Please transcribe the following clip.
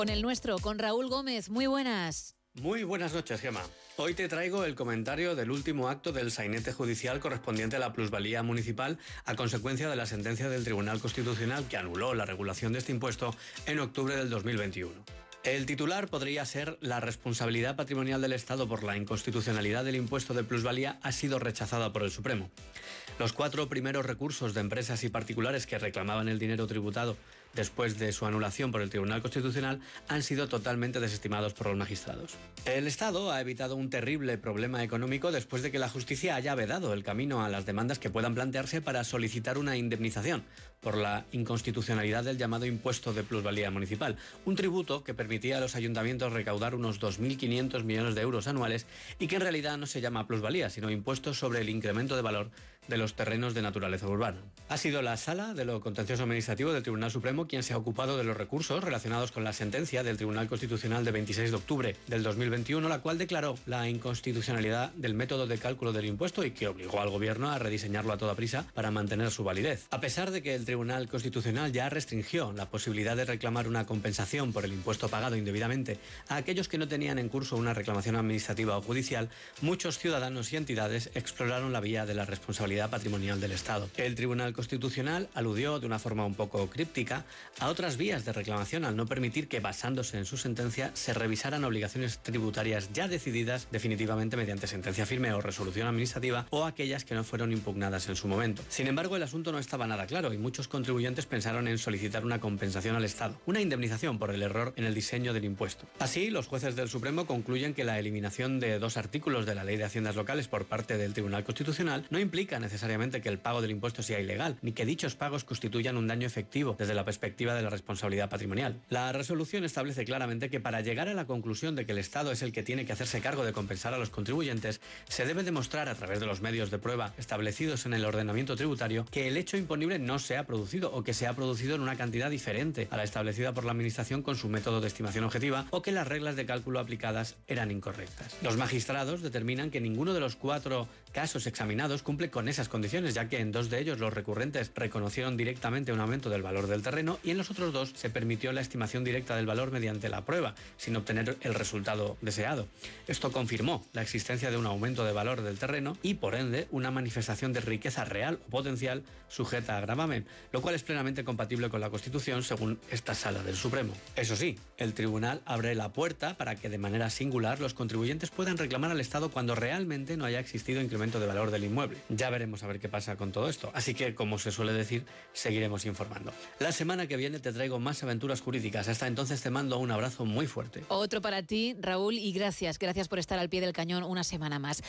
Con el nuestro, con Raúl Gómez. Muy buenas. Muy buenas noches, Gema. Hoy te traigo el comentario del último acto del sainete judicial correspondiente a la plusvalía municipal a consecuencia de la sentencia del Tribunal Constitucional que anuló la regulación de este impuesto en octubre del 2021. El titular podría ser la responsabilidad patrimonial del Estado por la inconstitucionalidad del impuesto de plusvalía ha sido rechazada por el Supremo. Los cuatro primeros recursos de empresas y particulares que reclamaban el dinero tributado después de su anulación por el Tribunal Constitucional han sido totalmente desestimados por los magistrados. El Estado ha evitado un terrible problema económico después de que la justicia haya vedado el camino a las demandas que puedan plantearse para solicitar una indemnización por la inconstitucionalidad del llamado impuesto de plusvalía municipal, un tributo que permitía a los ayuntamientos recaudar unos 2.500 millones de euros anuales y que en realidad no se llama plusvalía, sino impuesto sobre el incremento de valor de los terrenos de naturaleza urbana. Ha sido la sala de lo contencioso administrativo del Tribunal Supremo quien se ha ocupado de los recursos relacionados con la sentencia del Tribunal Constitucional de 26 de octubre del 2021, la cual declaró la inconstitucionalidad del método de cálculo del impuesto y que obligó al gobierno a rediseñarlo a toda prisa para mantener su validez. A pesar de que el Tribunal Constitucional ya restringió la posibilidad de reclamar una compensación por el impuesto pagado indebidamente a aquellos que no tenían en curso una reclamación administrativa o judicial, muchos ciudadanos y entidades exploraron la vía de la responsabilidad patrimonial del Estado. El Tribunal Constitucional aludió de una forma un poco críptica a otras vías de reclamación al no permitir que, basándose en su sentencia, se revisaran obligaciones tributarias ya decididas definitivamente mediante sentencia firme o resolución administrativa o aquellas que no fueron impugnadas en su momento. Sin embargo, el asunto no estaba nada claro y muchos contribuyentes pensaron en solicitar una compensación al Estado, una indemnización por el error en el diseño del impuesto. Así, los jueces del Supremo concluyen que la eliminación de dos artículos de la Ley de Haciendas Locales por parte del Tribunal Constitucional no implica necesariamente que el pago del impuesto sea ilegal, ni que dichos pagos constituyan un daño efectivo desde la perspectiva de la responsabilidad patrimonial. La resolución establece claramente que para llegar a la conclusión de que el Estado es el que tiene que hacerse cargo de compensar a los contribuyentes, se debe demostrar a través de los medios de prueba establecidos en el ordenamiento tributario que el hecho imponible no se ha producido o que se ha producido en una cantidad diferente a la establecida por la Administración con su método de estimación objetiva o que las reglas de cálculo aplicadas eran incorrectas. Los magistrados determinan que ninguno de los cuatro casos examinados cumple con esas condiciones, ya que en dos de ellos los recurrentes reconocieron directamente un aumento del valor del terreno y en los otros dos se permitió la estimación directa del valor mediante la prueba, sin obtener el resultado deseado. Esto confirmó la existencia de un aumento de valor del terreno y, por ende, una manifestación de riqueza real o potencial sujeta a gravamen, lo cual es plenamente compatible con la Constitución según esta sala del Supremo. Eso sí, el tribunal abre la puerta para que de manera singular los contribuyentes puedan reclamar al Estado cuando realmente no haya existido incremento de valor del inmueble. Ya veremos a ver qué pasa con todo esto. Así que, como se suele decir, seguiremos informando. La semana que viene te traigo más aventuras jurídicas. Hasta entonces te mando un abrazo muy fuerte. Otro para ti, Raúl, y gracias, gracias por estar al pie del cañón una semana más.